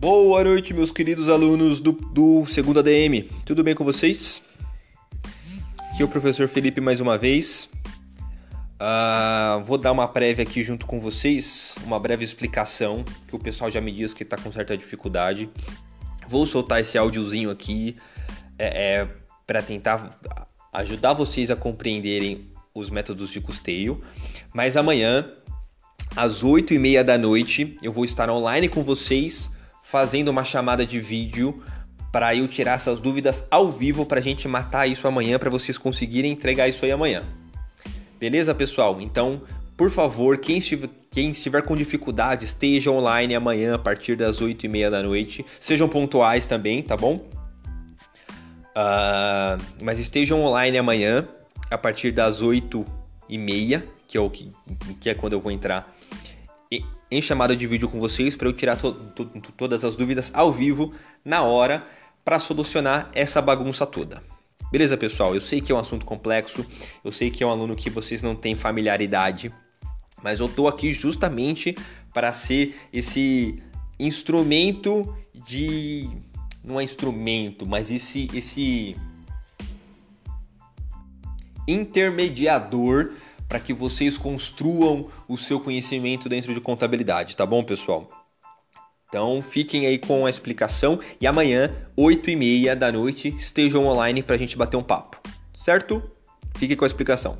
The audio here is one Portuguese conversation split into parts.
Boa noite, meus queridos alunos do, do segundo ADM. Tudo bem com vocês? Aqui é o professor Felipe mais uma vez. Uh, vou dar uma prévia aqui junto com vocês, uma breve explicação, que o pessoal já me diz que está com certa dificuldade. Vou soltar esse áudiozinho aqui é, é para tentar ajudar vocês a compreenderem os métodos de custeio. Mas amanhã, às 8 e meia da noite, eu vou estar online com vocês fazendo uma chamada de vídeo para eu tirar essas dúvidas ao vivo para a gente matar isso amanhã, para vocês conseguirem entregar isso aí amanhã. Beleza, pessoal? Então, por favor, quem estiver, quem estiver com dificuldade, esteja online amanhã a partir das 8 e meia da noite. Sejam pontuais também, tá bom? Uh, mas estejam online amanhã a partir das 8 e meia, que é, o que, que é quando eu vou entrar em chamada de vídeo com vocês para eu tirar to to todas as dúvidas ao vivo, na hora, para solucionar essa bagunça toda. Beleza, pessoal? Eu sei que é um assunto complexo, eu sei que é um aluno que vocês não têm familiaridade, mas eu tô aqui justamente para ser esse instrumento de não é instrumento, mas esse esse intermediador para que vocês construam o seu conhecimento dentro de contabilidade, tá bom, pessoal? Então fiquem aí com a explicação e amanhã, 8 e meia da noite, estejam online para a gente bater um papo, certo? Fiquem com a explicação.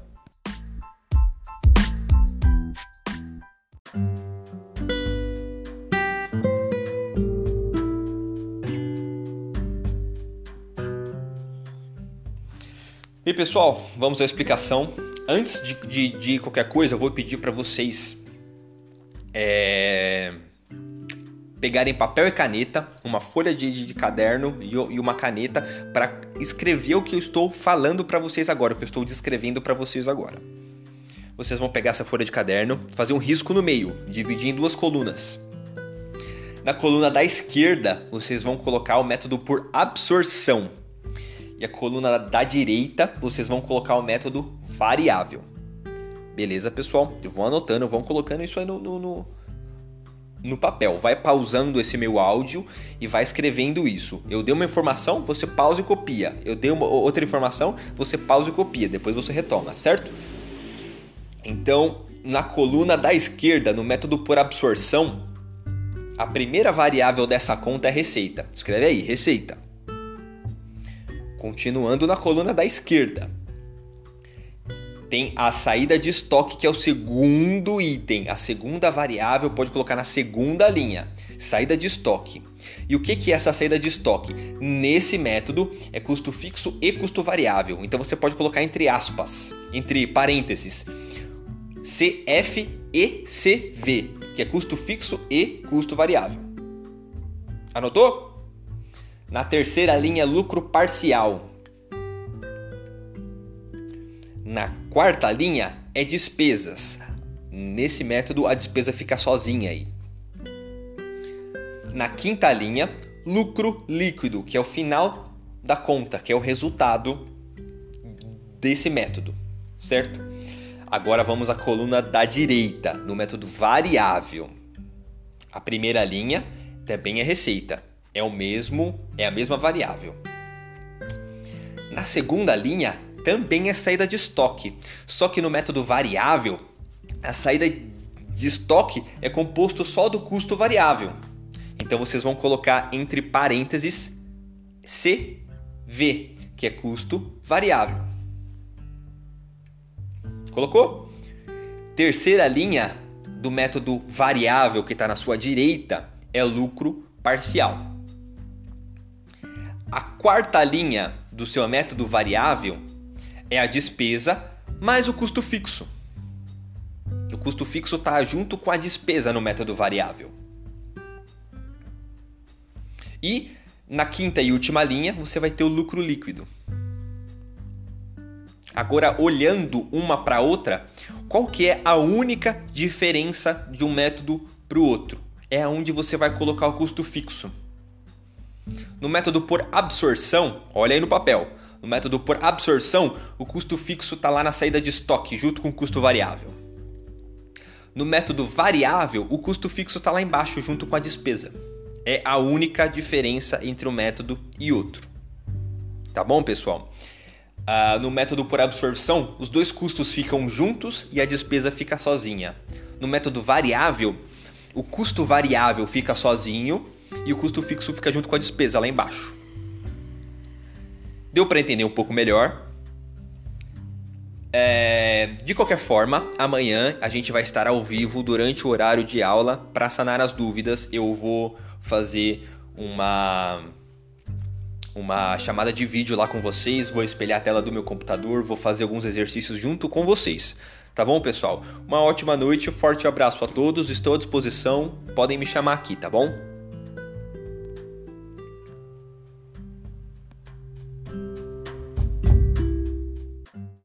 E pessoal, vamos à explicação antes de, de, de qualquer coisa, eu vou pedir para vocês é, pegarem papel e caneta, uma folha de, de caderno e, e, uma caneta para escrever o que eu estou falando para vocês agora, o que eu estou descrevendo para vocês agora. Vocês vão pegar essa folha de caderno, fazer um risco no meio, dividir em duas colunas. Na coluna da esquerda, vocês vão colocar o método por absorção. E a coluna da direita, vocês vão colocar o método variável. Beleza, pessoal? Vou anotando, vão colocando isso aí no, no, no, no papel. Vai pausando esse meu áudio e vai escrevendo isso. Eu dei uma informação, você pausa e copia. Eu dei uma outra informação, você pausa e copia. Depois você retoma, certo? Então, na coluna da esquerda, no método por absorção, a primeira variável dessa conta é receita. Escreve aí, receita. Continuando na coluna da esquerda, tem a saída de estoque, que é o segundo item. A segunda variável pode colocar na segunda linha. Saída de estoque. E o que é essa saída de estoque? Nesse método é custo fixo e custo variável. Então você pode colocar entre aspas, entre parênteses, CF e CV, que é custo fixo e custo variável. Anotou? Na terceira linha, lucro parcial. Na quarta linha é despesas. Nesse método, a despesa fica sozinha aí. Na quinta linha, lucro líquido, que é o final da conta, que é o resultado desse método, certo? Agora vamos à coluna da direita, no método variável. A primeira linha também é receita, é o mesmo, é a mesma variável. Na segunda linha também é saída de estoque, só que no método variável, a saída de estoque é composto só do custo variável. Então vocês vão colocar entre parênteses CV, que é custo variável. Colocou? Terceira linha do método variável que está na sua direita é lucro parcial. A quarta linha do seu método variável é a despesa mais o custo fixo. O custo fixo está junto com a despesa no método variável. E na quinta e última linha você vai ter o lucro líquido. Agora, olhando uma para outra, qual que é a única diferença de um método para o outro? É onde você vai colocar o custo fixo. No método por absorção, olha aí no papel. No método por absorção, o custo fixo está lá na saída de estoque, junto com o custo variável. No método variável, o custo fixo está lá embaixo, junto com a despesa. É a única diferença entre um método e outro. Tá bom, pessoal? Uh, no método por absorção, os dois custos ficam juntos e a despesa fica sozinha. No método variável, o custo variável fica sozinho e o custo fixo fica junto com a despesa lá embaixo. Deu para entender um pouco melhor? É, de qualquer forma, amanhã a gente vai estar ao vivo durante o horário de aula para sanar as dúvidas. Eu vou fazer uma uma chamada de vídeo lá com vocês, vou espelhar a tela do meu computador, vou fazer alguns exercícios junto com vocês. Tá bom, pessoal? Uma ótima noite, forte abraço a todos, estou à disposição, podem me chamar aqui, tá bom?